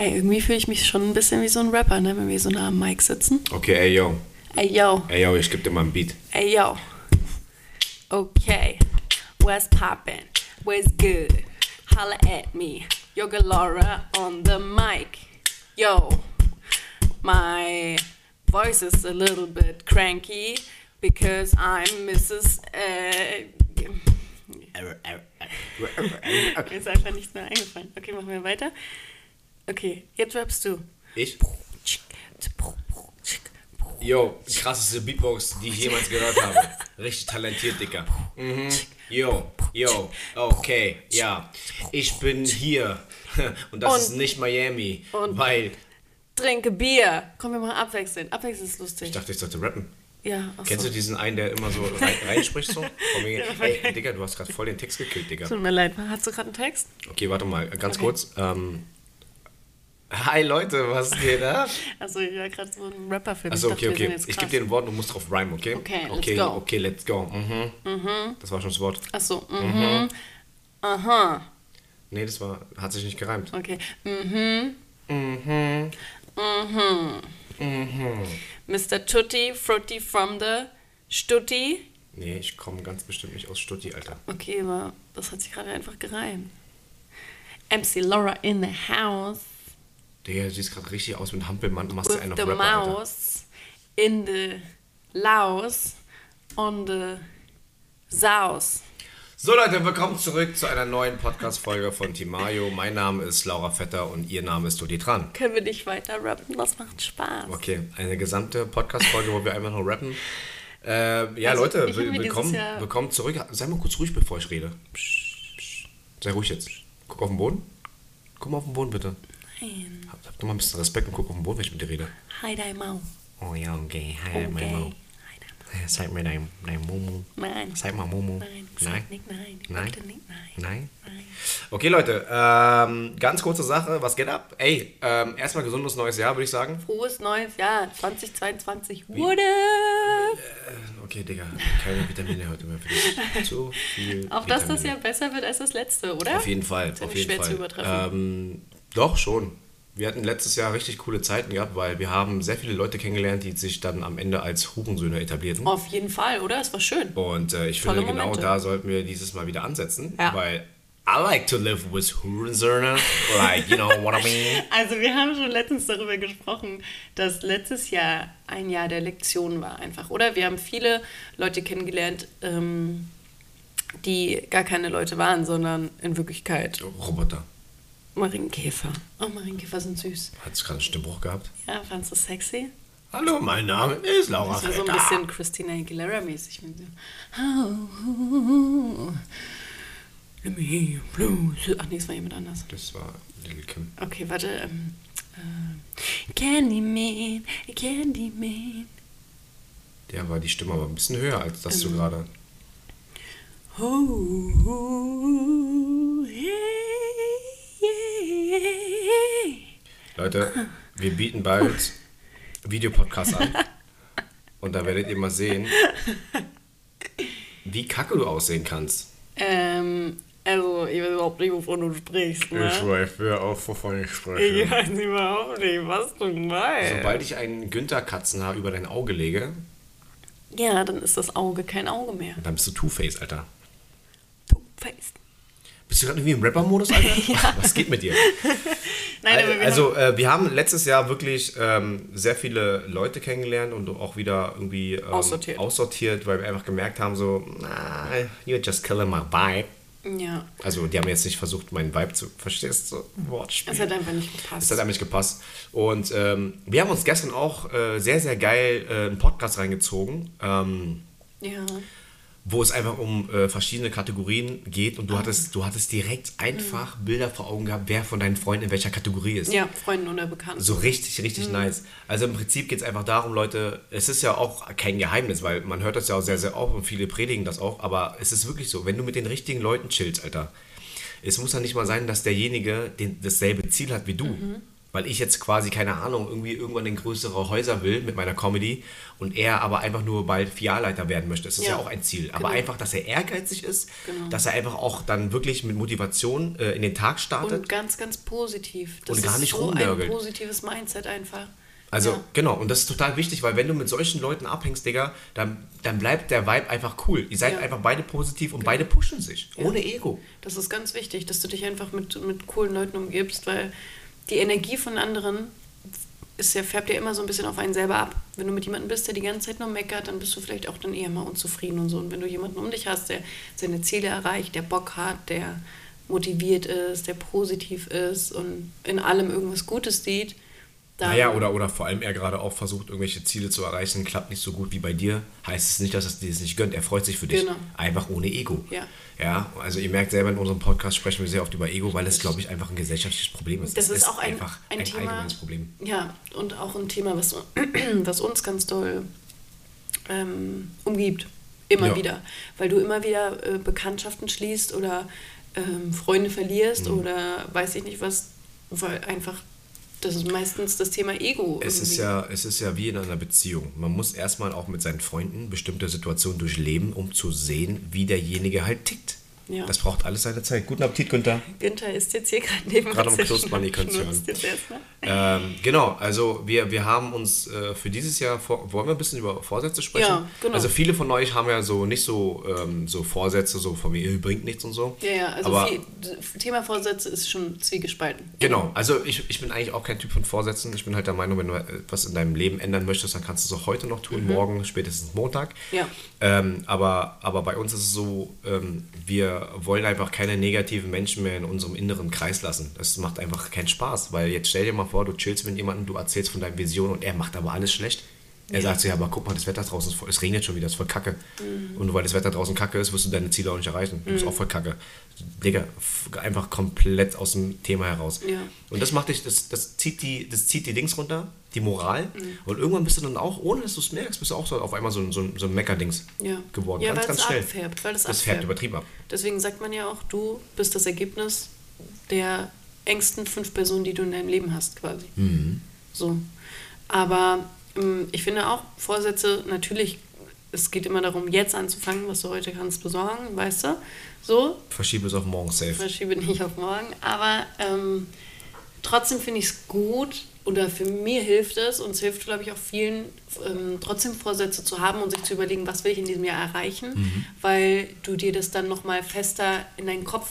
Ey, irgendwie fühle ich mich schon ein bisschen wie so ein Rapper, ne? wenn wir so nah am Mic sitzen. Okay, ey yo. Ey, yo. Ey yo, ich geb dir mal einen Beat. Ey, yo. Okay. What's poppin'? What's good? Holla at me. Yo, Galora on the mic. Yo. My voice is a little bit cranky because I'm Mrs. Äh, ist einfach nichts mehr eingefallen. Okay, machen wir weiter. Okay, jetzt rappst du. Ich? Yo, krasseste Beatbox, die ich jemals gehört habe. Richtig talentiert, Dicker. Mhm. Yo, yo, okay, ja. Ich bin hier. Und das Und- ist nicht Miami. und- weil. Trinke Bier. Komm, wir machen abwechselnd. Abwechselnd ist lustig. Ich dachte, ich sollte rappen. ja, Kennst du diesen einen, der immer so rein, reinspricht so? Wegen, Ey, Digga, du hast gerade voll den Text gekillt, Digga. Tut mir leid, hast du gerade einen Text? Okay, warte mal, ganz Okay. kurz. Ähm, hi Leute, was geht ab? Also ich war gerade so ein Rapper für mich. Achso, okay, okay. Ich gebe dir ein Wort und du musst drauf rhymen, okay? Okay, let's okay, go. Okay, let's go. Mhm. Das war schon das Wort. Achso, mhm. Aha, Nee, das war, hat sich nicht gereimt. okay. Mhm. Mhm. Mhm. Mr. Tutti, Frutti from the Stutti. Nee, ich komme ganz bestimmt nicht aus Stutti, Alter. Okay, aber das hat sich gerade einfach gereimt. MC Laura in the house Digga, du siehst gerade richtig aus ein Hampelmann und machst with einen auf the Rapper, Alter. mouse in the Laos on the Saus. So Leute, willkommen zurück zu einer neuen Podcast-Folge von Timayo. Mein Name ist Laura Vetter und ihr Name ist Dodi Tran. Können wir nicht weiter rappen? Das macht Spaß. Okay, eine gesamte Podcast-Folge, wo wir einfach nur rappen. Äh, ja, Also, Leute, willkommen, willkommen zurück. Sei mal kurz ruhig, bevor ich rede. Sei ruhig jetzt. Guck auf den Boden. Guck mal auf den Boden, bitte. Nein. Hab, hab doch mal ein bisschen Respekt und guck auf den Boden, wenn ich mit dir rede. Hi, dein Mau. Oh ja, okay. Hi, Okay. mein Mo. Hi, dein Mau. Zeig mir dein, dein Momo. Nein. Zeig mal Momo. Nein. Nein? Nicht nein. Nein? Nicht nein. Nein? Nein. Okay, Leute, ähm, ganz kurze Sache. Was geht ab? Ey, ähm, erstmal gesundes neues Jahr, würde ich sagen. Frohes neues Jahr 2022 wurde. Okay, Digga, keine Vitamine heute mehr für dich. Zu viel. Auf dass das ja besser wird als das letzte, oder? Auf jeden Fall, ja auf jeden schwer zu Fall. übertreffen. Ähm, doch, schon. Wir hatten letztes Jahr richtig coole Zeiten gehabt, weil wir haben sehr viele Leute kennengelernt, die sich dann am Ende als Hurensöhne etablierten. Auf jeden Fall, oder? Es war schön. Und äh, ich Tolle finde, genau Momente. da sollten wir dieses Mal wieder ansetzen, Ja. weil I like to live with Hurensöhne, like, you know what I mean? Also wir haben schon letztens darüber gesprochen, dass letztes Jahr ein Jahr der Lektion war einfach, oder? Wir haben viele Leute kennengelernt, ähm, die gar keine Leute waren, sondern in Wirklichkeit Roboter. Marienkäfer. Oh, Marienkäfer sind süß. Hat es gerade einen Stimmbruch gehabt? Ja, fandst du sexy? Hallo, mein Name ist Laura Das war so ein Vetter. bisschen Christina Aguilera-mäßig. mit so, Oh, let me hear your blues. Ach nee, es war jemand anders. Das war Little Kim. Okay, warte. Ähm, äh, Candyman, Candyman. Der war die Stimme aber ein bisschen höher als das Ähm. du gerade. Oh, yeah, yeah. Leute, wir bieten bald Videopodcasts an. Und da werdet ihr mal sehen, wie kacke du aussehen kannst. Ähm, also, ich weiß überhaupt nicht, wovon du sprichst, ne? weiß wer auch, wovon ich Ich spreche. weiß überhaupt nicht, was du meinst. Sobald ich ein Günther-Katzenhaar über dein Auge lege, Ja, dann ist das Auge kein Auge mehr. dann bist du Two-Face, Alter. Two-Faced. Bist du gerade irgendwie im Rapper-Modus, Alter? Was geht mit dir? Nein, aber wir also, äh, wir haben letztes Jahr wirklich ähm, sehr viele Leute kennengelernt und auch wieder irgendwie ähm, Aussortiert. aussortiert, weil wir einfach gemerkt haben, so, nah, you're just killing my vibe. ja, Also, die haben jetzt nicht versucht, meinen Vibe zu, verstehst du? Wortspiel. es hat einfach nicht gepasst. Das hat einfach nicht gepasst. Und ähm, wir haben uns gestern auch äh, sehr, sehr geil äh, einen Podcast reingezogen, ähm, ja. Wo es einfach um äh, verschiedene Kategorien geht und du, hattest, du hattest direkt einfach Bilder vor Augen gehabt, wer von deinen Freunden in welcher Kategorie ist. Mhm. Ja, Freunden oder Bekannten. So richtig, richtig Mhm. nice. Also im Prinzip geht es einfach darum, Leute, es ist ja auch kein Geheimnis, weil man hört das ja auch sehr, sehr oft und viele predigen das auch, aber es ist wirklich so, wenn du mit den richtigen Leuten chillst, Alter, es muss ja nicht mal sein, dass derjenige den, dasselbe Ziel hat wie du, weil ich jetzt quasi, keine Ahnung, irgendwie irgendwann in größere Häuser will mit meiner Comedy und er aber einfach nur bald Filialleiter werden möchte. Das ist ja, Ja, auch ein Ziel. Aber genau. einfach, dass er ehrgeizig ist, Genau. dass er einfach auch dann wirklich mit Motivation äh, in den Tag startet. Und ganz, ganz positiv. Das Und gar ist nicht so ein rumnörgeln. positives Mindset einfach. Also, ja. genau, und das ist total wichtig, weil wenn du mit solchen Leuten abhängst, Digga, dann, dann bleibt der Vibe einfach cool. Ihr seid Ja. einfach beide positiv und beide pushen sich. Ohne Ego. Das ist ganz wichtig, dass du dich einfach mit, mit coolen Leuten umgibst, weil die Energie von anderen ist ja, färbt ja immer so ein bisschen auf einen selber ab. Wenn du mit jemandem bist, der die ganze Zeit nur meckert, dann bist du vielleicht auch dann eher mal unzufrieden und so. Und wenn du jemanden um dich hast, der seine Ziele erreicht, der Bock hat, der motiviert ist, der positiv ist und in allem irgendwas Gutes sieht, dann Naja, oder, oder vor allem er gerade auch versucht, irgendwelche Ziele zu erreichen, klappt nicht so gut wie bei dir, heißt es nicht, dass er dir das nicht gönnt. Er freut sich für dich. Genau. Einfach ohne Ego. Ja. Ja, also ihr merkt selber in unserem Podcast sprechen wir sehr oft über Ego, weil es, glaube ich, einfach ein gesellschaftliches Problem ist. Das Es ist auch ein, einfach ein, Thema. allgemeines Problem. Ja, und auch ein Thema, was, was uns ganz doll ähm, umgibt. Immer Ja. wieder. Weil du immer wieder äh, Bekanntschaften schließt oder ähm, Freunde verlierst Mhm. oder weiß ich nicht was, weil einfach das ist meistens das Thema Ego. Es ist, ja, es ist ja wie in einer Beziehung. Man muss erstmal auch mit seinen Freunden bestimmte Situationen durchleben, um zu sehen, wie derjenige halt tickt. Ja. Das braucht alles seine Zeit. Guten Appetit, Günther. Günther ist jetzt hier gerade neben Gerade am Knuspern, ihr könnt's schnurzt hören. jetzt erstmal. Ähm, genau, also wir, wir haben uns äh, für dieses Jahr, vor, wollen wir ein bisschen über Vorsätze sprechen? Ja, genau. Also viele von euch haben ja so nicht so, ähm, so Vorsätze, so von mir, äh, bringt nichts und so. Ja, ja, also Aber, viel, Thema Vorsätze ist schon zwiegespalten. Genau, also ich, ich bin eigentlich auch kein Typ von Vorsätzen. Ich bin halt der Meinung, wenn du etwas in deinem Leben ändern möchtest, dann kannst du es auch heute noch tun, morgen, spätestens Montag. Mhm. Ja. Ähm, aber, aber bei uns ist es so, ähm, wir wollen einfach keine negativen Menschen mehr in unserem inneren Kreis lassen. Das macht einfach keinen Spaß, weil jetzt stell dir mal vor, du chillst mit jemandem, du erzählst von deinen Visionen und er macht aber alles schlecht. Er sagt so, ja, aber guck mal, das Wetter draußen ist voll, es regnet schon wieder, es ist voll kacke. Mhm. Und nur weil das Wetter draußen kacke ist, wirst du deine Ziele auch nicht erreichen. Du bist auch voll kacke. Digga, einfach komplett aus dem Thema heraus. Ja. Und das macht dich, das, das, zieht die, das zieht die Dings runter, die Moral. Mhm. Und irgendwann bist du dann auch, ohne dass du es merkst, bist du auch so auf einmal so, ein- so, so ein Meckerdings Ja. geworden. Ja, ganz, ganz schnell. abfärbt, weil es das färbt abfärbt. übertrieben ab. Deswegen sagt man ja auch, du bist das Ergebnis der engsten fünf Personen, die du in deinem Leben hast, quasi. Mhm. So. Aber ähm, ich finde auch, Vorsätze, natürlich, es geht immer darum, jetzt anzufangen, was du heute kannst besorgen, weißt du? So, Verschiebe es auf morgen safe. verschiebe nicht auf morgen. Aber ähm, trotzdem finde ich es gut oder für mir hilft es und es hilft, glaube ich, auch vielen, ähm, trotzdem Vorsätze zu haben und sich zu überlegen, was will ich in diesem Jahr erreichen, Mhm. weil du dir das dann nochmal fester in deinen Kopf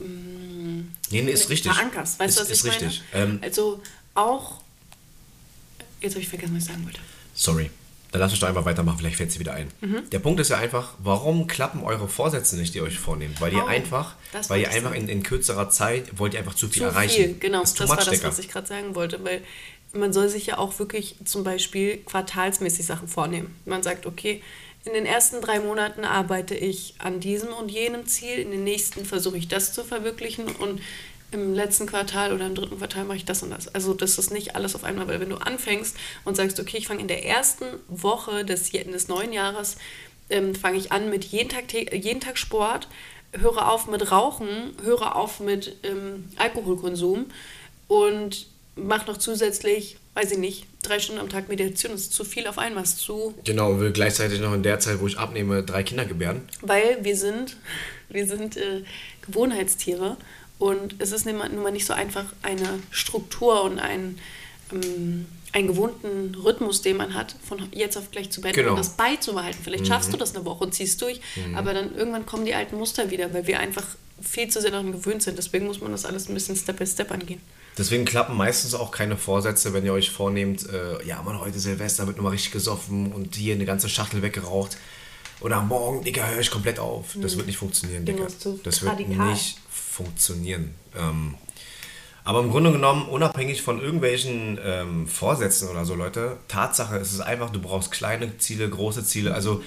ähm, Nee, nee, ist richtig. verankerst. Weißt du, Ist- was ist ich richtig. meine? Ähm, also auch, jetzt habe ich vergessen, was ich sagen wollte. Sorry. Dann lass mich doch einfach weitermachen, vielleicht fällt sie wieder ein. Mhm. Der Punkt ist ja einfach, warum klappen eure Vorsätze nicht, die ihr euch vornehmt? Weil ihr Oh, einfach, das weil ihr einfach in, in kürzerer Zeit wollt ihr einfach zu viel Zu erreichen. viel, genau. Das, too war das, was ich gerade sagen wollte, weil man soll sich ja auch wirklich zum Beispiel quartalsmäßig Sachen vornehmen. Man sagt, okay, in den ersten drei Monaten arbeite ich an diesem und jenem Ziel, in den nächsten versuche ich das zu verwirklichen und im letzten Quartal oder im dritten Quartal mache ich das und das. Also das ist nicht alles auf einmal, weil wenn du anfängst und sagst, okay, ich fange in der ersten Woche des, des neuen Jahres, ähm, fange ich an mit jeden Tag, jeden Tag Sport, höre auf mit Rauchen, höre auf mit ähm, Alkoholkonsum und mache noch zusätzlich, weiß ich nicht, drei Stunden am Tag Meditation. Ist zu viel auf einmal, ist zu Genau, und will gleichzeitig noch in der Zeit, wo ich abnehme, drei Kinder gebären. weil wir sind, wir sind äh, Gewohnheitstiere und es ist nun mal nicht so einfach, eine Struktur und einen, ähm, einen gewohnten Rhythmus, den man hat, von jetzt auf gleich zu beenden Genau. und das beizubehalten. Vielleicht schaffst du das eine Woche und ziehst durch, aber dann irgendwann kommen die alten Muster wieder, weil wir einfach viel zu sehr daran gewöhnt sind. Deswegen muss man das alles ein bisschen Step by Step angehen. Deswegen klappen meistens auch keine Vorsätze, wenn ihr euch vornehmt, äh, ja Mann, heute Silvester wird nochmal richtig gesoffen und hier eine ganze Schachtel weggeraucht. Oder morgen, Digga, höre ich komplett auf. Das wird nicht funktionieren, Digga. Das wird radikal. nicht funktionieren. Ähm, aber im Grunde genommen, unabhängig von irgendwelchen ähm, Vorsätzen oder so, Leute, Tatsache ist es einfach, du brauchst kleine Ziele, große Ziele. Also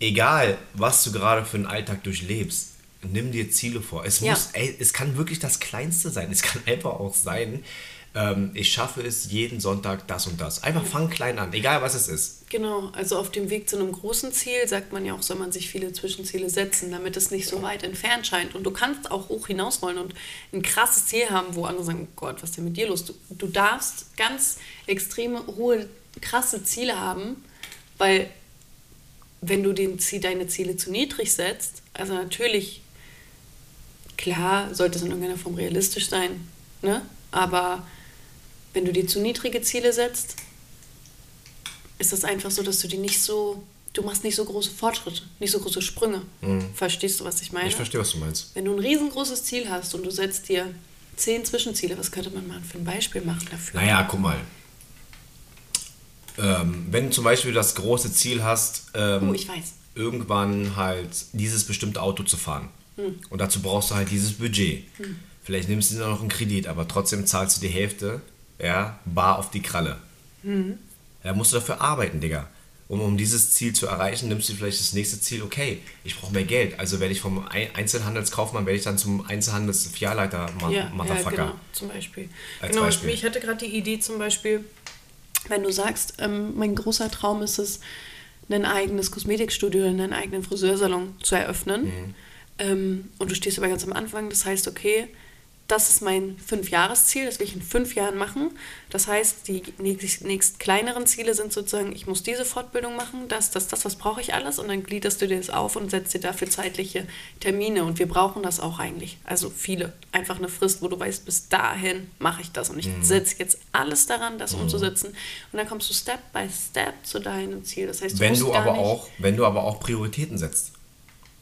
egal, was du gerade für einen Alltag durchlebst, nimm dir Ziele vor. Es Ja. muss, ey, es kann wirklich das Kleinste sein. Es kann einfach auch sein, ähm, ich schaffe es jeden Sonntag das und das. Einfach fang klein an, egal was es ist. Genau, also auf dem Weg zu einem großen Ziel sagt man ja auch, soll man sich viele Zwischenziele setzen, damit es nicht so weit entfernt scheint. Und du kannst auch hoch hinaus wollen und ein krasses Ziel haben, wo andere sagen, oh Gott, was ist denn mit dir los? Du, du darfst ganz extreme, hohe, krasse Ziele haben, weil wenn du den, deine Ziele zu niedrig setzt, also natürlich, klar, sollte es in irgendeiner Form realistisch sein, ne? aber wenn du dir zu niedrige Ziele setzt, ist das einfach so, dass du die nicht so, du machst nicht so große Fortschritte, nicht so große Sprünge. Mhm. Verstehst du, was ich meine? Ich verstehe, was du meinst. Wenn du ein riesengroßes Ziel hast und du setzt dir zehn Zwischenziele, was könnte man mal für ein Beispiel machen dafür? Naja, guck mal. Ähm, wenn du zum Beispiel das große Ziel hast, ähm, oh, irgendwann halt dieses bestimmte Auto zu fahren. Hm. Und dazu brauchst du halt dieses Budget. Hm. Vielleicht nimmst du noch einen Kredit, aber trotzdem zahlst du die Hälfte, ja, bar auf die Kralle. Hm. Da musst du dafür arbeiten, Digga. Um, um dieses Ziel zu erreichen, nimmst du vielleicht das nächste Ziel, okay, ich brauche mehr Geld. Also werde ich vom Einzelhandelskaufmann, werde ich dann zum Einzelhandelsfilialleiter ja, Motherfucker. Ja, genau, zum Beispiel. Als genau, Beispiel. ich hatte gerade die Idee zum Beispiel, wenn du sagst, ähm, mein großer Traum ist es, ein eigenes Kosmetikstudio, einen eigenen Friseursalon zu eröffnen. Mhm. Ähm, und du stehst aber ganz am Anfang, das heißt, okay, das ist mein Fünfjahresziel, das will ich in fünf Jahren machen. Das heißt, die nächst, nächst kleineren Ziele sind sozusagen, ich muss diese Fortbildung machen, das, das, das, was brauche ich alles und dann gliederst du dir das auf und setzt dir dafür zeitliche Termine und wir brauchen das auch eigentlich. Also viele. Einfach eine Frist, wo du weißt, bis dahin mache ich das und ich mhm. setze jetzt alles daran, das mhm. umzusetzen und dann kommst du Step by Step zu deinem Ziel. Das heißt, du wenn du aber auch, wenn du aber auch Prioritäten setzt.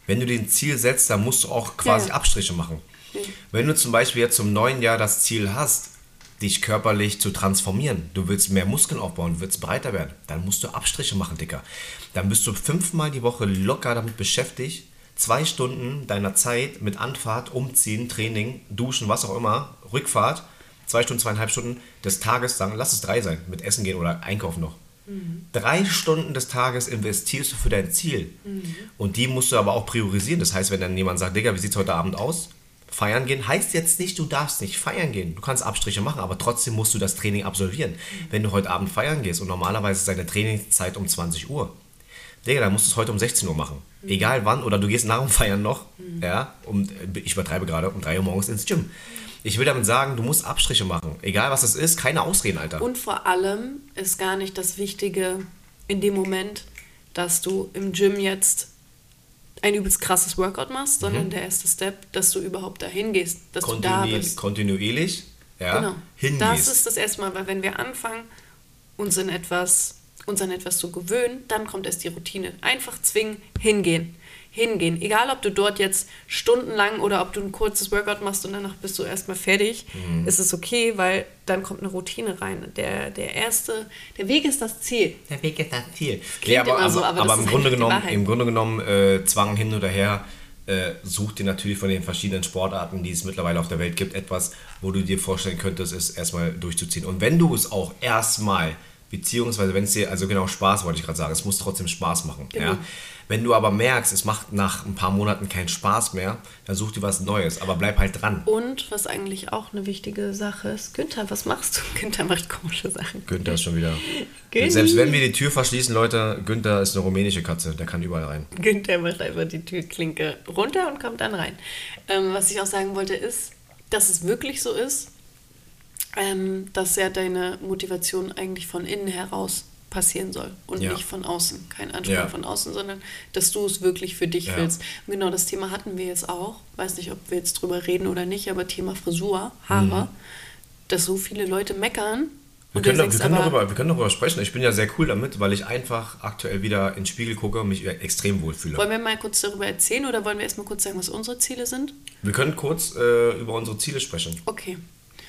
Wenn du den Ziel setzt, dann musst du auch quasi ja. Abstriche machen. Wenn du zum Beispiel jetzt zum neuen Jahr das Ziel hast, dich körperlich zu transformieren, du willst mehr Muskeln aufbauen, du willst breiter werden, dann musst du Abstriche machen, Dicker. Dann bist du fünfmal die Woche locker damit beschäftigt, zwei Stunden deiner Zeit mit Anfahrt, Umziehen, Training, Duschen, was auch immer, Rückfahrt, zwei Stunden, zweieinhalb Stunden des Tages, sagen, lass es drei sein, mit Essen gehen oder Einkaufen noch. Mhm. Drei Stunden des Tages investierst du für dein Ziel. Mhm. Und die musst du aber auch priorisieren. Das heißt, wenn dann jemand sagt, Digga, wie sieht es heute Abend aus? Feiern gehen heißt jetzt nicht, du darfst nicht feiern gehen. Du kannst Abstriche machen, aber trotzdem musst du das Training absolvieren. Wenn du heute Abend feiern gehst und normalerweise ist deine Trainingszeit um 20 Uhr, Digga, dann musst du es heute um 16 Uhr machen. Mhm. Egal wann, oder du gehst nach dem Feiern noch, mhm. ja, um, ich übertreibe gerade, um 3 Uhr morgens ins Gym. Ich will damit sagen, du musst Abstriche machen. Egal was es ist, keine Ausreden, Alter. Und vor allem ist gar nicht das Wichtige in dem Moment, dass du im Gym jetzt ein übelst krasses Workout machst, sondern mhm. der erste Step, dass du überhaupt dahin gehst, dass du da bist. Kontinuierlich, ja, genau. hingehst. Das ist das erste Mal, weil wenn wir anfangen, uns in etwas, uns an etwas zu gewöhnen, dann kommt erst die Routine. Einfach zwingen, hingehen hingehen. Egal, ob du dort jetzt stundenlang oder ob du ein kurzes Workout machst und danach bist du erstmal fertig, mhm. ist es okay, weil dann kommt eine Routine rein. Der, der erste, der Weg ist das Ziel. Der Weg ist das Ziel. Ja, aber, aber, so, aber, aber im, Grunde genommen, im Grunde genommen, äh, Zwang hin oder her, äh, such dir natürlich von den verschiedenen Sportarten, die es mittlerweile auf der Welt gibt, etwas, wo du dir vorstellen könntest, es erstmal durchzuziehen. Und wenn du es auch erstmal, beziehungsweise wenn es dir, also genau Spaß wollte ich gerade sagen, es muss trotzdem Spaß machen. Genau. Ja? Wenn du aber merkst, es macht nach ein paar Monaten keinen Spaß mehr, dann such dir was Neues, aber bleib halt dran. Und was eigentlich auch eine wichtige Sache ist, Günther, was machst du? Günther macht komische Sachen. Günther ist schon wieder. Günni. Selbst wenn wir die Tür verschließen, Leute, Günther ist eine rumänische Katze, der kann überall rein. Günther macht einfach die Türklinke runter und kommt dann rein. Ähm, was ich auch sagen wollte, ist, dass es wirklich so ist, ähm, dass ja deine Motivation eigentlich von innen heraus passieren soll und ja. nicht von außen. Kein Anspruch ja. von außen, sondern dass du es wirklich für dich ja. willst. Und genau das Thema hatten wir jetzt auch. Weiß nicht, ob wir jetzt drüber reden oder nicht, aber Thema Frisur, Haare, mhm. dass so viele Leute meckern. Wir können, wir, können darüber, wir können darüber sprechen. Ich bin ja sehr cool damit, weil ich einfach aktuell wieder in den Spiegel gucke und mich extrem wohlfühle. Wollen wir mal kurz darüber erzählen oder wollen wir erstmal kurz sagen, was unsere Ziele sind? Wir können kurz äh, über unsere Ziele sprechen. Okay.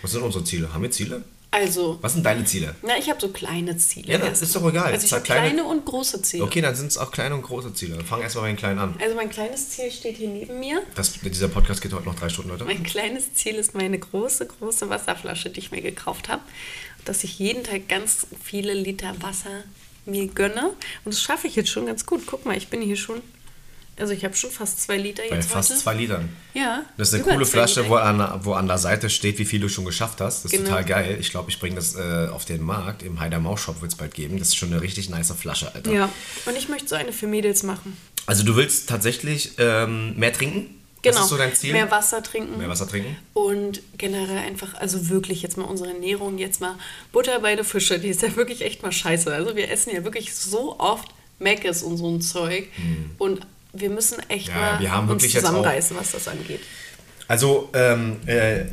Was sind unsere Ziele? Haben wir Ziele? Also. Was sind deine Ziele? Na, ich habe so kleine Ziele. Ja, das ist doch egal. Also ich habe kleine, kleine, und große Ziele. Okay, dann sind es auch kleine und große Ziele. Fang erstmal bei den kleinen an. Also mein kleines Ziel steht hier neben mir. Das, dieser Podcast geht heute noch drei Stunden, Leute. Mein kleines Ziel ist meine große, große Wasserflasche, die ich mir gekauft habe. Dass ich jeden Tag ganz viele Liter Wasser mir gönne. Und das schaffe ich jetzt schon ganz gut. Guck mal, ich bin hier schon Also ich habe schon fast zwei Liter Bei jetzt fast heute. zwei Litern. Ja. Das ist eine coole Flasche, wo an, wo an der Seite steht, wie viel du schon geschafft hast. Das ist Genau. total geil. Ich glaube, ich bringe das äh, auf den Markt. Im Heider Maus Shop wird es bald geben. Das ist schon eine richtig nice Flasche, Alter. Ja. Und ich möchte so eine für Mädels machen. Also du willst tatsächlich ähm, mehr trinken? Genau. Das ist so dein Ziel? Mehr Wasser trinken. Mehr Wasser trinken? Und generell einfach, also wirklich jetzt mal unsere Ernährung, jetzt mal Butter bei den Fische, die ist ja wirklich echt mal scheiße. Also wir essen ja wirklich so oft Meckes und so ein Zeug. Und wir müssen echt. Ja, mal uns zusammenreißen, was das angeht. Also ähm, äh,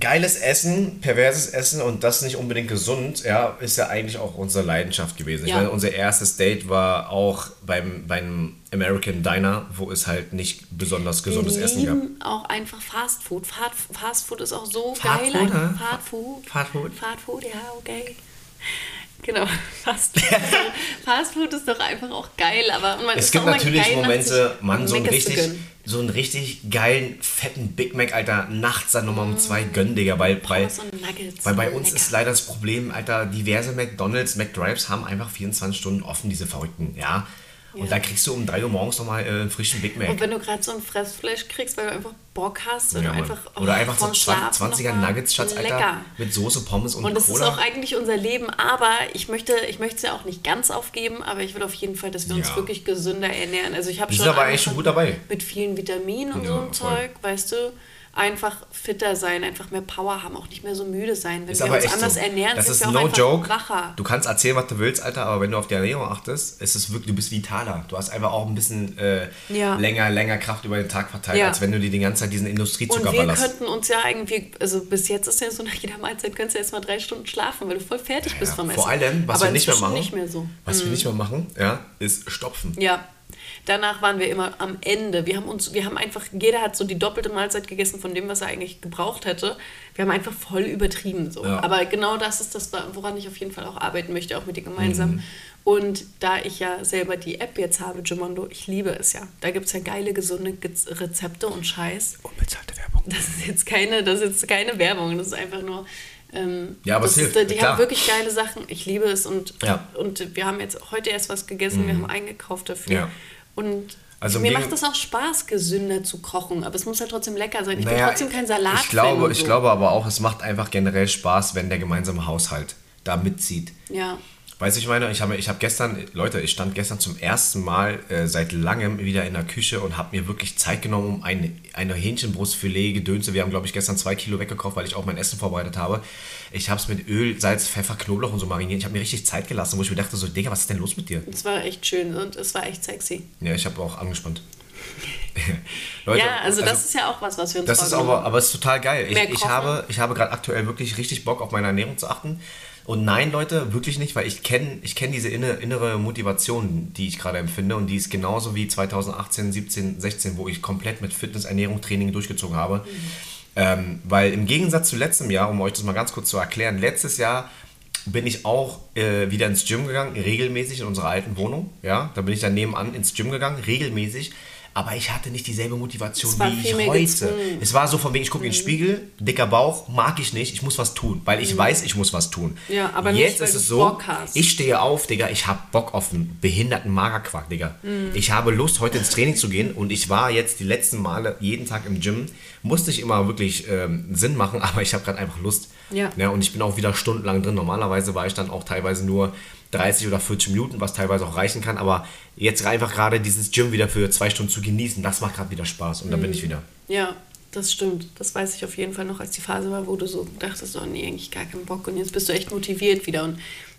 geiles Essen, perverses Essen und das nicht unbedingt gesund, ja, ist ja eigentlich auch unsere Leidenschaft gewesen. Ich Ja. meine, unser erstes Date war auch beim, beim American Diner, wo es halt nicht besonders gesundes wir Essen gab. auch einfach Fast Food. Fast, Fast Food ist auch so Fast geil. Food? Fast Food. Fast Food? Fast Food, ja, okay. Genau, Fast Food. Fast Food ist doch einfach auch geil, aber man Es gibt natürlich geil, Momente, Mann, so einen, richtig, so einen richtig geilen, fetten Big Mac, Alter, nachts dann nochmal um zwei gönnen, Digga, weil, Nuggets, weil bei uns lecker. ist leider das Problem, Alter, diverse McDonalds, McDrives haben einfach 24 Stunden offen, diese Verrückten, ja. Und Ja. da kriegst du um 3 Uhr morgens nochmal äh, einen frischen Big Mac. Und wenn du gerade so ein Fressfleisch kriegst, weil du einfach Bock hast oder Ja, einfach, oh, Oder einfach so vom 20, Schlafen 20er noch mal Nuggets, Schatz, Alter, lecker. mit Soße, Pommes und, Und das Cola. ist auch eigentlich unser Leben, aber ich möchte, ich möchte es ja auch nicht ganz aufgeben, aber ich will auf jeden Fall, dass wir uns Ja. wirklich gesünder ernähren. Also ich habe schon sind aber eigentlich schon gut dabei. mit vielen Vitaminen und so Ja, ein voll. Zeug, weißt du, einfach fitter sein, einfach mehr Power haben, auch nicht mehr so müde sein. Wenn Ist wir uns anders so. ernähren, das sind ist wir no einfach joke. wacher. Du kannst erzählen, was du willst, Alter, aber wenn du auf die Ernährung achtest, ist es wirklich, du bist vitaler. Du hast einfach auch ein bisschen äh, Ja. länger, länger Kraft über den Tag verteilt, Ja. als wenn du dir die ganze Zeit diesen Und Industriezucker wir ballerst. könnten uns ja irgendwie, also bis jetzt ist ja so, nach jeder Mahlzeit könntest du erst mal drei Stunden schlafen, weil du voll fertig bist Ja, vom Essen. vor allem, was Aber wir nicht mehr machen, nicht mehr so. was wir nicht mehr machen, ja, ist stopfen. Ja. Danach waren wir immer am Ende. Wir haben uns, wir haben einfach, jeder hat so die doppelte Mahlzeit gegessen von dem, was er eigentlich gebraucht hätte. Wir haben einfach voll übertrieben so. Ja. Aber genau das ist das, woran ich auf jeden Fall auch arbeiten möchte, auch mit dir gemeinsam. Mhm. Und da ich ja selber die App jetzt habe, Gimondo, ich liebe es ja. Da gibt es ja geile, gesunde Ge- Rezepte und Scheiß. Unbezahlte Werbung. Das ist jetzt keine, das ist jetzt keine Werbung, das ist einfach nur. Ähm, Ja, aber das es hilft, Die klar. haben wirklich geile Sachen. Ich liebe es und, Ja. und wir haben jetzt heute erst was gegessen, wir haben eingekauft dafür. Ja. Und Also mir macht es auch Spaß, gesünder zu kochen, aber es muss halt trotzdem lecker sein. Ich Naja, bin trotzdem kein Salat. ich glaube, und ich so. glaube aber auch, es macht einfach generell Spaß, wenn der gemeinsame Haushalt da mitzieht. Ja. Weißt du, ich meine, ich habe ich hab gestern, Leute, ich stand gestern zum ersten Mal äh, seit langem wieder in der Küche und habe mir wirklich Zeit genommen, um ein, eine Hähnchenbrustfilet, Gedönse, wir haben, glaube ich, gestern zwei Kilo weggekauft, weil ich auch mein Essen vorbereitet habe. Ich habe es mit Öl, Salz, Pfeffer, Knoblauch und so mariniert. Ich habe mir richtig Zeit gelassen, wo ich mir dachte so, Digga, was ist denn los mit dir? Es war echt schön und es war echt sexy. Ja, ich habe auch angespannt. Leute, ja, also, das ist ja auch was, was wir uns Das ist aber, aber es ist total geil. Ich, ich habe, ich habe gerade aktuell wirklich richtig Bock auf meine Ernährung zu achten. Und nein, Leute, wirklich nicht, weil ich kenne ich kenn diese inne, innere Motivation, die ich gerade empfinde. Und die ist genauso wie 2018, 17, 16, wo ich komplett mit Fitness, Ernährung, Training durchgezogen habe. Mhm. Ähm, weil im Gegensatz zu letztem Jahr, um euch das mal ganz kurz zu erklären, letztes Jahr bin ich auch äh, wieder ins Gym gegangen, regelmäßig in unserer alten Wohnung. Ja, da bin ich dann nebenan ins Gym gegangen, regelmäßig. Aber ich hatte nicht dieselbe Motivation wie ich heute. gezwungen. Es war so von wegen, ich gucke in den Mhm. Spiegel, dicker Bauch, mag ich nicht, ich muss was tun, weil ich weiß, ich muss was tun. Mhm. Ja, aber nicht, Jetzt weil ist es so, ich stehe auf, Digga, ich habe Bock auf einen behinderten Magerquark, Digga. Mhm. Ich habe Lust, heute ins Training zu gehen und ich war jetzt die letzten Male jeden Tag im Gym. Musste ich immer wirklich ähm, Sinn machen, aber ich habe gerade einfach Lust. Ja. und ich bin auch wieder stundenlang drin. Normalerweise war ich dann auch teilweise nur 30 oder 40 Minuten, was teilweise auch reichen kann, aber jetzt einfach gerade dieses Gym wieder für zwei Stunden zu genießen, das macht gerade wieder Spaß und da bin ich wieder. Ja, das stimmt. Das weiß ich auf jeden Fall noch, als die Phase war, wo du so dachtest, oh nee, eigentlich gar keinen Bock. Und jetzt bist du echt motiviert wieder. Und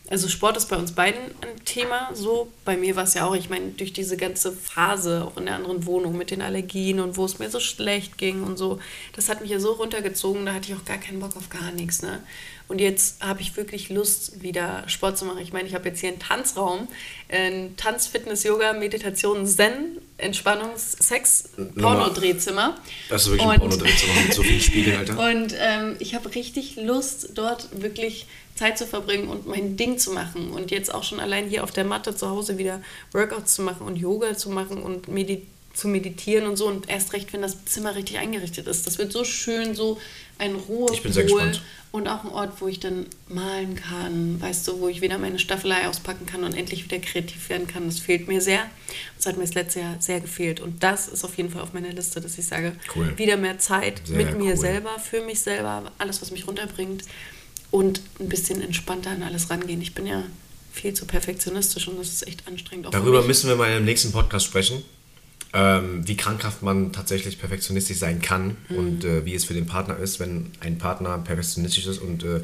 also Sport ist bei uns beiden ein Thema so. Bei mir war es ja auch, ich meine, durch diese ganze Phase, auch in der anderen Wohnung mit den Allergien und wo es mir so schlecht ging und so, das hat mich ja so runtergezogen, da hatte ich auch gar keinen Bock auf gar nichts. Ne? Und jetzt habe ich wirklich Lust, wieder Sport zu machen. Ich meine, ich habe jetzt hier einen Tanzraum, ein Tanz, Fitness, Yoga, Meditation, Zen, Entspannungs-, Sex, Pornodrehzimmer. Das ist wirklich Und- ein Pornodrehzimmer mit so vielen Spiegeln, Alter. Und ähm, ich habe richtig Lust, dort wirklich Zeit zu verbringen und mein Ding zu machen. Und jetzt auch schon allein hier auf der Matte zu Hause wieder Workouts zu machen und Yoga zu machen und Medi zu meditieren und so. Und erst recht, wenn das Zimmer richtig eingerichtet ist. Das wird so schön, so ein gespannt. Und auch ein Ort, wo ich dann malen kann, weißt du, wo ich wieder meine Staffelei auspacken kann und endlich wieder kreativ werden kann. Das fehlt mir sehr. Das hat mir das letzte Jahr sehr gefehlt. Und das ist auf jeden Fall auf meiner Liste, dass ich sage, Cool. wieder mehr Zeit Sehr mit mir cool. selber, für mich selber, alles, was mich runterbringt. Und ein bisschen entspannter an alles rangehen. Ich bin ja viel zu perfektionistisch und das ist echt anstrengend. Darüber müssen wir mal im nächsten Podcast sprechen, ähm, wie krankhaft man tatsächlich perfektionistisch sein kann Mhm. und äh, wie es für den Partner ist, wenn ein Partner perfektionistisch ist und äh,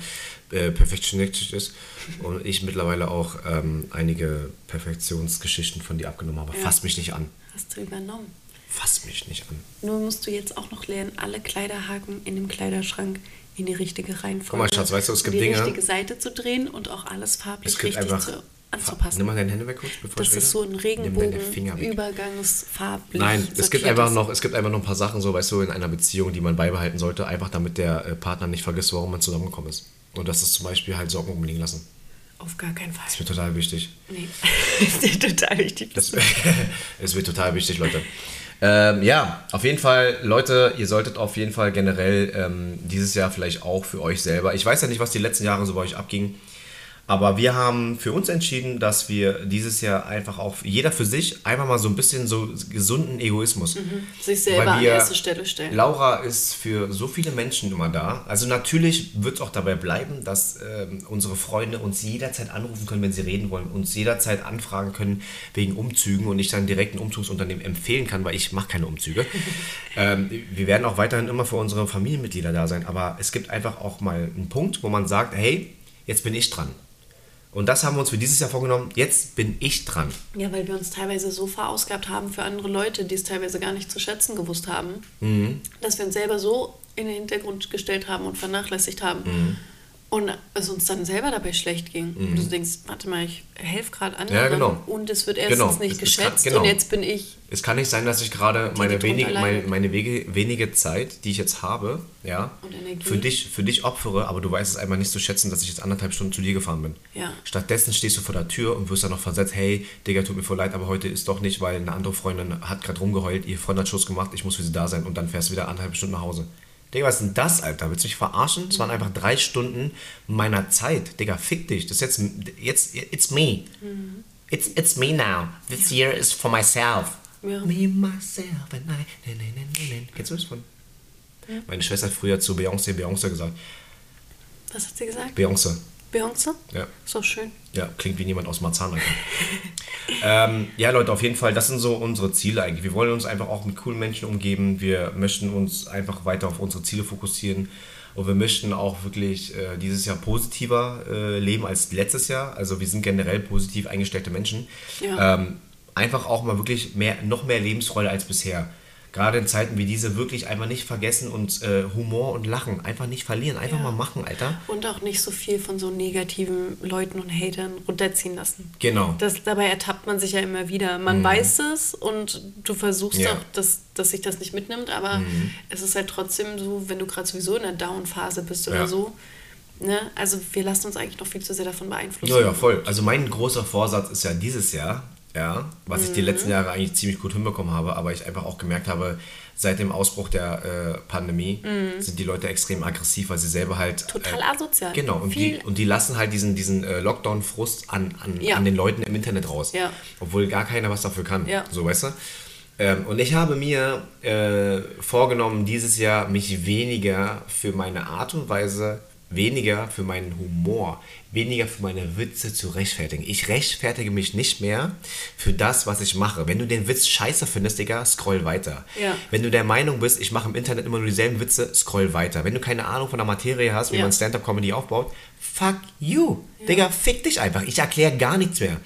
äh, perfektionistisch ist. Und ich mittlerweile auch ähm, einige Perfektionsgeschichten von dir abgenommen habe. Ja. Fass mich nicht an. Hast du übernommen. Fass mich nicht an. Nur musst du jetzt auch noch lernen, alle Kleiderhaken in dem Kleiderschrank in die richtige Reihenfolge. Guck mal, Schatz, weißt du, es gibt die Dinge- richtige Seite zu drehen und auch alles farblich richtig einfach. zu, anzupassen. Nimm mal deine Hände weg kurz, bevor das ich ist so ein. Regenbogen-Übergangsfarblich. Nein, es gibt einfach noch, es gibt einfach noch ein paar Sachen, so weißt du, in einer Beziehung, die man beibehalten sollte, einfach damit der äh, Partner nicht vergisst, warum man zusammengekommen ist. Und das ist zum Beispiel halt Socken umliegen lassen. Auf gar keinen Fall. Das ist mir total wichtig. Nee. das ist total wichtig. Das es wird total wichtig, Leute. Ähm, ja, auf jeden Fall, Leute, ihr solltet auf jeden Fall generell ähm, dieses Jahr vielleicht auch für euch selber. Ich weiß ja nicht, was die letzten Jahre so bei euch abging. Aber wir haben für uns entschieden, dass wir dieses Jahr einfach auch jeder für sich einfach mal so ein bisschen so gesunden Egoismus. Sich selber Weil an wir- erste Stelle stellen. Laura ist für so viele Menschen immer da. Also natürlich wird es auch dabei bleiben, dass ähm, unsere Freunde uns jederzeit anrufen können, wenn sie reden wollen, uns jederzeit anfragen können wegen Umzügen und ich dann direkt ein Umzugsunternehmen empfehlen kann, weil ich mache keine Umzüge. ähm, wir werden auch weiterhin immer für unsere Familienmitglieder da sein, aber es gibt einfach auch mal einen Punkt, wo man sagt, hey, jetzt bin ich dran. Und das haben wir uns für dieses Jahr vorgenommen. Jetzt bin ich dran. Ja, weil wir uns teilweise so verausgabt haben für andere Leute, die es teilweise gar nicht zu schätzen gewusst haben, Mhm. dass wir uns selber so in den Hintergrund gestellt haben und vernachlässigt haben. Mhm. Und es uns dann selber dabei schlecht ging. Und du denkst, warte mal, ich helfe gerade anderen Ja, genau. und es wird erstens Genau. nicht Es- es kann- geschätzt genau. und jetzt bin ich Es kann nicht sein, dass ich gerade meine, wenige, meine, meine Wege, wenige Zeit, die ich jetzt habe, ja, für dich, für dich opfere, aber du weißt es einmal nicht zu schätzen, dass ich jetzt anderthalb Stunden zu dir gefahren bin. Ja. Stattdessen stehst du vor der Tür und wirst dann noch versetzt, hey, Digga, tut mir voll leid, aber heute ist doch nicht, weil eine andere Freundin hat gerade rumgeheult, ihr Freund hat Schuss gemacht, ich muss für sie da sein und dann fährst du wieder anderthalb Stunden nach Hause. Digga, was ist denn das, Alter? Willst du mich verarschen? Es waren einfach drei Stunden meiner Zeit. Digga, fick dich. Das ist jetzt, jetzt it's me. Mhm. It's, it's me now. This year is for myself. Ja. Me, myself and I. Ne, ne, ne, ne, ne. Kennst du das von? Meine Schwester hat früher zu Beyoncé Beyoncé gesagt. Was hat sie gesagt? Beyoncé. Beyoncé? Ja. Doch schön. Ja, klingt wie jemand aus Marzahn. Ähm, ja, Leute, auf jeden Fall, das sind so unsere Ziele eigentlich. Wir wollen uns einfach auch mit coolen Menschen umgeben. Wir möchten uns einfach weiter auf unsere Ziele fokussieren. Und wir möchten auch wirklich äh, dieses Jahr positiver äh, leben als letztes Jahr. Also wir sind generell positiv eingestellte Menschen. Ja. Ähm, einfach auch mal wirklich mehr, noch mehr Lebensfreude als bisher. Gerade in Zeiten wie diese wirklich einfach nicht vergessen und äh, Humor und Lachen einfach nicht verlieren. Einfach Ja. mal machen, Alter. Und auch nicht so viel von so negativen Leuten und Hatern runterziehen lassen. Genau. Das, dabei ertappt man sich ja immer wieder. Man weiß es und du versuchst Ja. auch, dass, dass sich das nicht mitnimmt, aber es ist halt trotzdem so, wenn du gerade sowieso in der Down-Phase bist oder Ja. so. Ne? Also wir lassen uns eigentlich noch viel zu sehr davon beeinflussen. Ja, ja, voll. Also mein großer Vorsatz ist ja dieses Jahr, ja, was ich die Mhm. letzten Jahre eigentlich ziemlich gut hinbekommen habe, aber ich einfach auch gemerkt habe, seit dem Ausbruch der äh, Pandemie sind die Leute extrem aggressiv, weil sie selber halt. Mhm. Total äh, asozial. Genau, und Viel- die, und die lassen halt diesen, diesen äh, Lockdown-Frust an, an, Ja. an den Leuten im Internet raus. Ja. Obwohl gar keiner was dafür kann. Ja. So, weißt du? Ähm, und ich habe mir äh, vorgenommen, dieses Jahr mich weniger für meine Art und Weise, weniger für meinen Humor, weniger für meine Witze zu rechtfertigen. Ich rechtfertige mich nicht mehr für das, was ich mache. Wenn du den Witz scheiße findest, Digga, scroll weiter. Ja. Wenn du der Meinung bist, ich mache im Internet immer nur dieselben Witze, scroll weiter. Wenn du keine Ahnung von der Materie hast, wie Ja. man Stand-Up-Comedy aufbaut, fuck you. Digga, fick dich einfach. Ich erkläre gar nichts mehr.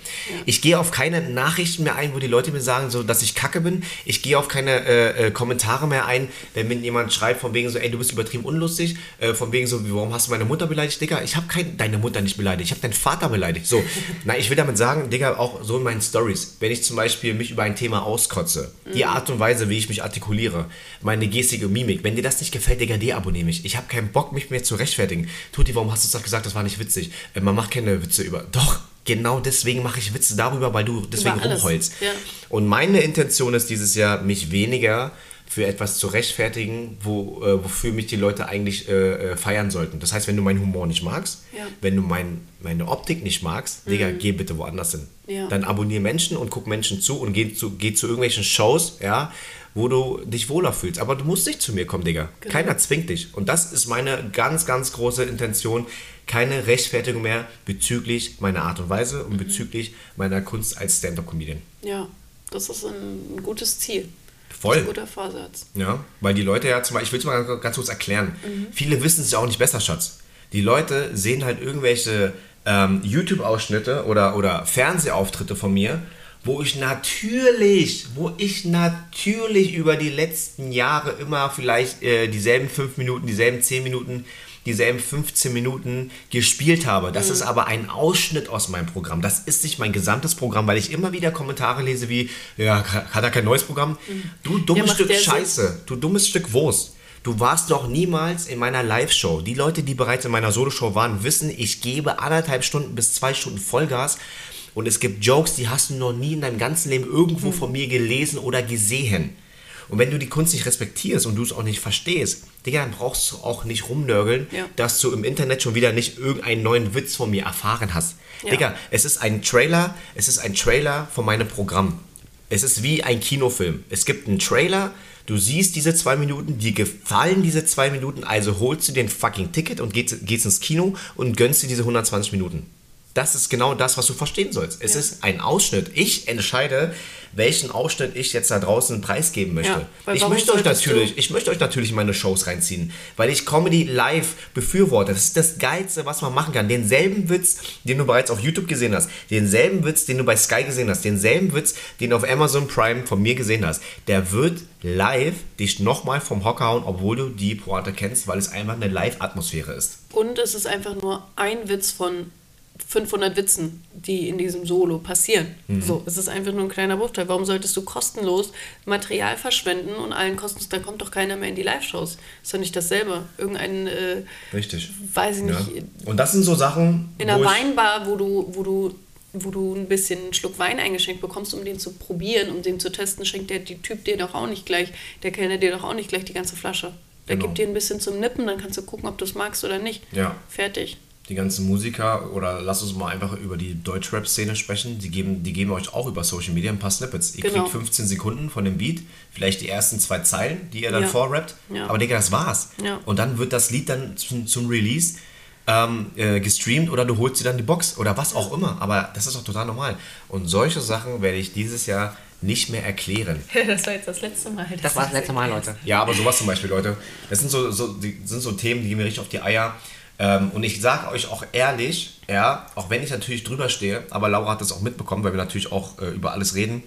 Ich gehe auf keine Nachrichten mehr ein, wo die Leute mir sagen, so, dass ich kacke bin. Ich gehe auf keine äh, äh, Kommentare mehr ein, wenn mir jemand schreibt, von wegen so, ey, du bist übertrieben unlustig, äh, von wegen so, warum hast du meine Mutter beleidigt, Digga? Ich habe deine Mutter nicht beleidigt, ich habe deinen Vater beleidigt. So, na, ich will damit sagen, Digga, auch so in meinen Stories, wenn ich zum Beispiel mich über ein Thema auskotze, die Art und Weise, wie ich mich artikuliere, meine Gestik und Mimik, wenn dir das nicht gefällt, Digga, deabonniere mich. Ich habe keinen Bock, mich mehr zu rechtfertigen. Tuti, warum hast du das gesagt, das war nicht witzig? Äh, man macht keine Witze über. Doch, genau deswegen mache ich Witze darüber, weil du deswegen rumheulst. ja. Und meine Intention ist dieses Jahr, mich weniger für etwas zu rechtfertigen, wo, äh, wofür mich die Leute eigentlich äh, äh, feiern sollten. Das heißt, wenn du meinen Humor nicht magst, Ja. wenn du mein, meine Optik nicht magst, Digga, geh bitte woanders hin. Ja. Dann abonniere Menschen und guck Menschen zu und geh zu, geh zu irgendwelchen Shows, ja, wo du dich wohler fühlst. Aber du musst nicht zu mir kommen, Digga. Genau. Keiner zwingt dich. Und das ist meine ganz, ganz große Intention. Keine Rechtfertigung mehr bezüglich meiner Art und Weise und bezüglich meiner Kunst als Stand-Up-Comedian. Ja, das ist ein, gutes Ziel. Voll. Ein guter Vorsatz. Ja, weil die Leute ja zum Beispiel, ich will es mal ganz- kurz erklären. Viele wissen es ja auch nicht besser, Schatz. Die Leute sehen halt irgendwelche ähm, YouTube-Ausschnitte oder, oder Fernsehauftritte von mir, wo ich natürlich, wo ich natürlich über die letzten Jahre immer vielleicht äh, dieselben 5 Minuten, dieselben 10 Minuten, dieselben 15 Minuten gespielt habe. Das ist aber ein Ausschnitt aus meinem Programm. Das ist nicht mein gesamtes Programm, weil ich immer wieder Kommentare lese wie, ja, hat er kein neues Programm? Du dummes macht Stück der Sinn? Scheiße, du dummes Stück Wurst. Du warst noch niemals in meiner Live-Show. Die Leute, die bereits in meiner Solo-Show waren, wissen, ich gebe anderthalb Stunden bis zwei Stunden Vollgas. Und es gibt Jokes, die hast du noch nie in deinem ganzen Leben irgendwo Hm. von mir gelesen oder gesehen. Und wenn du die Kunst nicht respektierst und du es auch nicht verstehst, Digga, dann brauchst du auch nicht rumnörgeln, Ja. dass du im Internet schon wieder nicht irgendeinen neuen Witz von mir erfahren hast. Ja. Digga, es ist ein Trailer, es ist ein Trailer von meinem Programm. Es ist wie ein Kinofilm. Es gibt einen Trailer, du siehst diese zwei Minuten, dir gefallen diese zwei Minuten, also holst du den fucking Ticket und gehst, gehst ins Kino und gönnst dir diese 120 Minuten. Das ist genau das, was du verstehen sollst. Es Ja. ist ein Ausschnitt. Ich entscheide, welchen Ausschnitt ich jetzt da draußen preisgeben möchte. Ja, ich möchte euch solltest du- natürlich, ich möchte euch natürlich in meine Shows reinziehen, weil ich Comedy live befürworte. Das ist das Geilste, was man machen kann. Denselben Witz, den du bereits auf YouTube gesehen hast, denselben Witz, den du bei Sky gesehen hast, denselben Witz, den du auf Amazon Prime von mir gesehen hast, der wird live dich nochmal vom Hocker hauen, obwohl du die Pointe kennst, weil es einfach eine Live-Atmosphäre ist. Und es ist einfach nur ein Witz von 500 Witzen, die in diesem Solo passieren. Mhm. So, es ist einfach nur ein kleiner Bruchteil. Warum solltest du kostenlos Material verschwenden und allen kostenlos, dann kommt doch keiner mehr in die Live-Shows. Ist doch nicht dasselbe. Irgendein, äh, Richtig. weiß ich Ja. nicht, Und das sind so Sachen, in einer Weinbar, wo du, wo du wo du ein bisschen einen Schluck Wein eingeschenkt bekommst, um den zu probieren, um den zu testen, schenkt der die Typ dir doch auch nicht gleich, der Kellner dir doch auch nicht gleich die ganze Flasche. Der Genau. gibt dir ein bisschen zum Nippen, dann kannst du gucken, ob du es magst oder nicht. Ja. Fertig. Die ganzen Musiker oder lass uns mal einfach über die Deutschrap-Szene sprechen. Die geben, die geben euch auch über Social Media ein paar Snippets. Ihr Genau. kriegt 15 Sekunden von dem Beat, vielleicht die ersten zwei Zeilen, die ihr dann Ja. vorrappt. Ja. Aber Digga, das war's. Ja. Und dann wird das Lied dann zum, zum Release ähm, äh, gestreamt oder du holst dir dann die Box oder was auch immer. Aber das ist doch total normal. Und solche Sachen werde ich dieses Jahr nicht mehr erklären. Das war jetzt das letzte Mal. Das war das letzte Mal, Leute. Ja, aber sowas zum Beispiel, Leute. Das sind so, so, die, sind so Themen, die gehen mir richtig auf die Eier. Ähm, und ich sage euch auch ehrlich, ja, auch wenn ich natürlich drüber stehe, aber Laura hat das auch mitbekommen, weil wir natürlich auch äh, über alles reden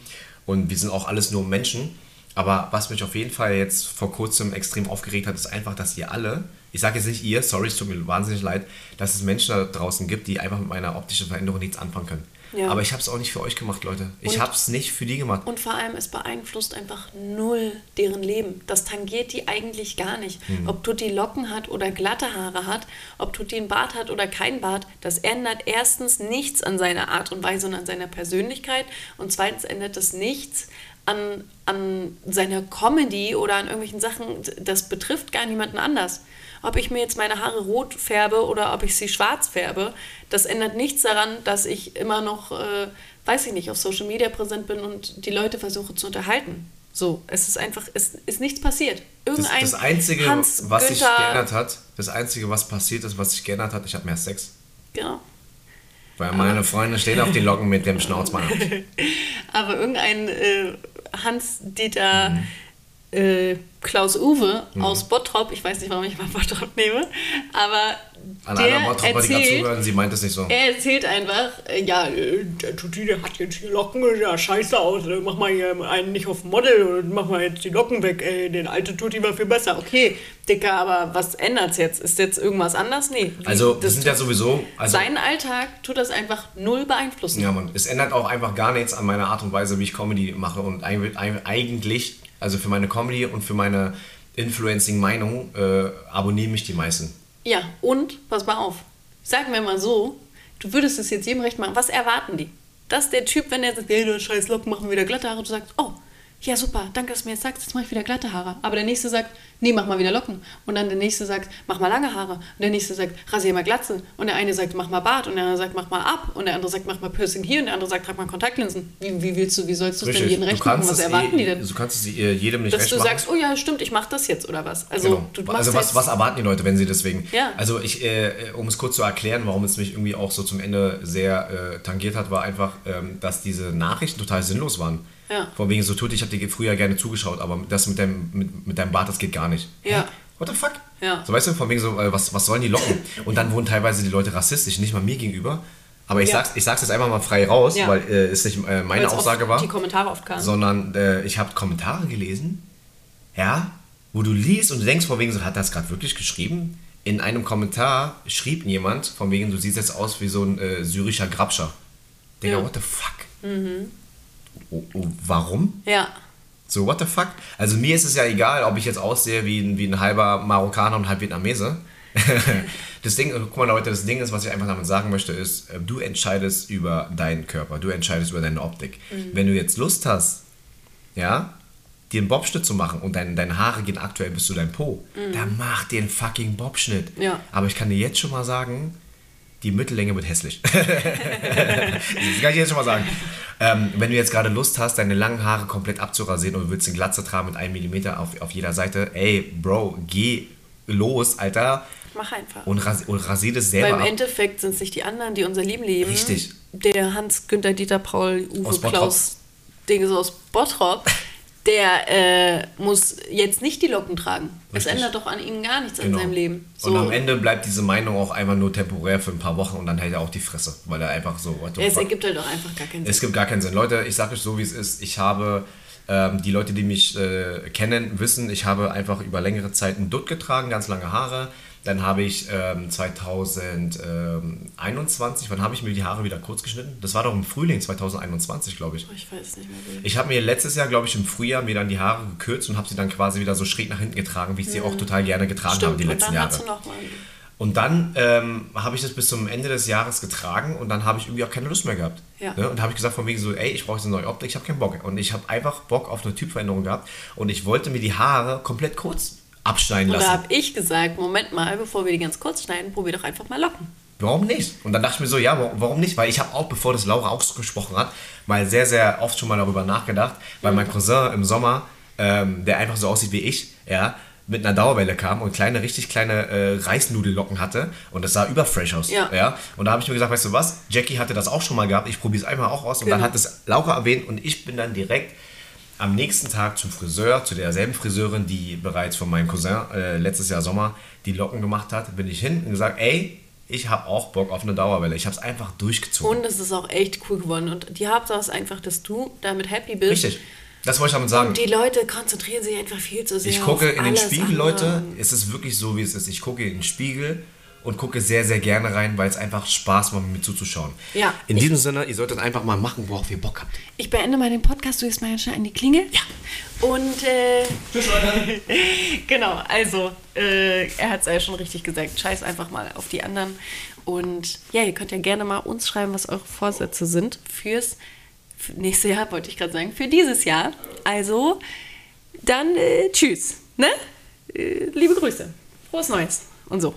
und wir sind auch alles nur Menschen. Aber was mich auf jeden Fall jetzt vor kurzem extrem aufgeregt hat, ist einfach, dass ihr alle, ich sage jetzt nicht ihr, sorry, es tut mir wahnsinnig leid, dass es Menschen da draußen gibt, die einfach mit meiner optischen Veränderung nichts anfangen können. Ja. Aber ich habe es auch nicht für euch gemacht, Leute. Ich habe es nicht für die gemacht. Und vor allem, es beeinflusst einfach null deren Leben. Das tangiert die eigentlich gar nicht. Ob Tutti Locken hat oder glatte Haare hat, ob Tutti einen Bart hat oder kein Bart, das ändert erstens nichts an seiner Art und Weise und an seiner Persönlichkeit. Und zweitens ändert das nichts an, an seiner Comedy oder an irgendwelchen Sachen. Das betrifft gar niemanden anders. Ob ich mir jetzt meine Haare rot färbe oder ob ich sie schwarz färbe, das ändert nichts daran, dass ich immer noch, äh, weiß ich nicht, auf Social Media präsent bin und die Leute versuche zu unterhalten. So, es ist einfach, es ist nichts passiert. Das, Irgendein das Einzige, Hans was sich geändert hat, das Einzige, was passiert ist, was sich geändert hat, ich habe mehr Sex. Genau. Weil meine Freunde stehen auf den Locken mit dem Schnauzmann. Aber irgendein äh, Hans-Dieter Mhm. äh, Klaus-Uwe aus Bottrop, ich weiß nicht, warum ich mal Bottrop nehme, aber An der einer Bottroper, die gerade zuhören, sie meint es nicht so. er erzählt einfach, äh, ja, äh, der Tutti, der hat jetzt die Locken, ja, scheiße aus, äh, mach mal hier einen nicht auf Model und mach mal jetzt die Locken weg, ey, der alte Tutti war viel besser. Okay, Dicker, aber was ändert's jetzt? Ist jetzt irgendwas anders? Nee. Also, das sind ja sowieso. Also, seinen Alltag tut das einfach null beeinflussen. ja, Mann, es ändert auch einfach gar nichts an meiner Art und Weise, wie ich Comedy mache. Und eig- eig- eigentlich, also für meine Comedy und für meine Influencing-Meinung, äh, abonnieren mich die meisten. Ja, und, pass mal auf, sagen wir mal so, du würdest es jetzt jedem recht machen. Was erwarten die? Dass der Typ, wenn er sagt, hey, du scheiß Locken machen wieder glatte Haare, du sagst, oh, ja super, danke, dass du mir jetzt sagst, jetzt mache ich wieder glatte Haare. Aber der nächste sagt, nee, mach mal wieder Locken. Und dann der nächste sagt, mach mal lange Haare. Und der nächste sagt, rasier mal Glatze. Und der eine sagt, mach mal Bart. Und der andere sagt, mach mal ab. Und der andere sagt, mach mal Piercing hier. Und der andere sagt, trag mal Kontaktlinsen. Wie, wie willst du, wie sollst du es denn jedem recht machen? Was erwarten eh, die denn? Du kannst es eh jedem nicht Dass recht du machen. sagst, oh ja, stimmt, ich mach das jetzt oder was? Also, Genau. du machst also was, was erwarten die Leute, wenn sie deswegen. Ja. Also ich, äh, um es kurz zu erklären, warum es mich irgendwie auch so zum Ende sehr äh, tangiert hat, war einfach, ähm, dass diese Nachrichten total sinnlos waren. Ja. Von wegen so tut, ich habe dir früher gerne zugeschaut, aber das mit deinem, mit, mit deinem Bart, das geht gar nicht. Ja. Hä? What the fuck? Ja. So weißt du, von wegen so, äh, was, was sollen die locken? Und dann wurden teilweise die Leute rassistisch, nicht mal mir gegenüber. Aber ich, Ja. sag's, ich sag's jetzt einfach mal frei raus, Ja. weil äh, es nicht äh, meine weil's Aussage war Die Kommentare oft kamen. sondern äh, ich habe Kommentare gelesen, ja, wo du liest und du denkst von wegen so, hat das gerade wirklich geschrieben? In einem Kommentar schrieb jemand von wegen, du siehst jetzt aus wie so ein äh, syrischer Grabscher. Digga, Ja. what the fuck? Oh, oh, warum? Ja. So, what the fuck? Also mir ist es ja egal, ob ich jetzt aussehe wie ein, wie ein halber Marokkaner und halb Vietnamese. das Ding, guck mal Leute, das Ding ist, was ich einfach damit sagen möchte, ist, äh, du entscheidest über deinen Körper, du entscheidest über deine Optik. Mhm. Wenn du jetzt Lust hast, ja, dir einen Bobschnitt zu machen und dein, deine Haare gehen aktuell bis zu deinem Po, dann mach dir einen fucking Bobschnitt. Mhm. Ja. Aber ich kann dir jetzt schon mal sagen, die Mittellänge wird hässlich. das kann ich jetzt schon mal sagen. Ähm, wenn du jetzt gerade Lust hast, deine langen Haare komplett abzurasieren und du willst eine Glatze tragen mit einem Millimeter auf, auf jeder Seite, ey, Bro, geh los, Alter, Mach einfach. und, ras und rasier das selber Weil im ab. Endeffekt sind es nicht die anderen, die unser Leben leben. Richtig. Der Hans, Günther, Dieter, Paul, Uwe. Klaus, Ding ist aus Bottrop, der äh, muss jetzt nicht die Locken tragen. Es Richtig. ändert doch an ihm gar nichts Genau. in seinem Leben. So. Und am Ende bleibt diese Meinung auch einfach nur temporär für ein paar Wochen und dann hält er auch die Fresse, weil er einfach so, the es ergibt halt auch einfach gar keinen Sinn. Es gibt gar keinen Sinn. Leute, ich sage euch so, wie es ist. Ich habe, ähm, die Leute, die mich äh, kennen, wissen, ich habe einfach über längere Zeit einen Dutt getragen, ganz lange Haare. Dann habe ich ähm, 2021, wann habe ich mir die Haare wieder kurz geschnitten? Das war doch im Frühling 2021, glaube ich. Ich weiß nicht mehr. Wie. Ich habe mir letztes Jahr, glaube ich, im Frühjahr mir dann die Haare gekürzt und habe sie dann quasi wieder so schräg nach hinten getragen, wie ich sie auch total gerne getragen habe Stimmt, die und letzten Jahre. Und dann ähm, habe ich das bis zum Ende des Jahres getragen und dann habe ich irgendwie auch keine Lust mehr gehabt. Ja. Ne? Und habe ich gesagt von wegen so, ey, ich brauche eine neue Optik, ich habe keinen Bock. Und ich habe einfach Bock auf eine Typveränderung gehabt und ich wollte mir die Haare komplett kurz abschneiden Und da lassen. habe ich gesagt, Moment mal, bevor wir die ganz kurz schneiden, probier doch einfach mal Locken. Warum nicht? Und dann dachte ich mir so, ja, wa- warum nicht? Weil ich habe auch, bevor das Laura auch gesprochen hat, mal sehr, sehr oft schon mal darüber nachgedacht, weil mein Cousin im Sommer, ähm, der einfach so aussieht wie ich, ja, mit einer Dauerwelle kam und kleine, richtig kleine äh, Reisnudellocken hatte und das sah überfresh aus. Ja. Und da habe ich mir gesagt, weißt du was, Jackie hatte das auch schon mal gehabt, ich probiere es einmal auch aus und dann Genau. hat es Laura erwähnt und ich bin dann direkt am nächsten Tag zum Friseur, zu derselben Friseurin, die bereits von meinem Cousin äh, letztes Jahr Sommer die Locken gemacht hat, bin ich hin und gesagt, ey, ich habe auch Bock auf eine Dauerwelle. Ich habe es einfach durchgezogen. Und es ist auch echt cool geworden. Und die Hauptsache ist einfach, dass du damit happy bist. Richtig. Das wollte ich damit sagen. Und die Leute konzentrieren sich einfach viel zu sehr Ich gucke in den Spiegel, andere. Leute. Es ist wirklich so, wie es ist. Ich gucke in den Spiegel und gucke sehr, sehr gerne rein, weil es einfach Spaß macht, mir zuzuschauen. Ja. In diesem Sinne, ihr solltet einfach mal machen, worauf ihr Bock habt. Ich beende mal den Podcast, du gehst mal schnell an die Klinge. Ja. Und äh, Tschüss, Leute. genau, also äh, er hat es ja schon richtig gesagt. Scheiß einfach mal auf die anderen. Und ja, ihr könnt ja gerne mal uns schreiben, was eure Vorsätze sind fürs für nächste Jahr, wollte ich gerade sagen, für dieses Jahr. Also dann äh, tschüss. Ne? Äh, liebe Grüße. Frohes Neues und so.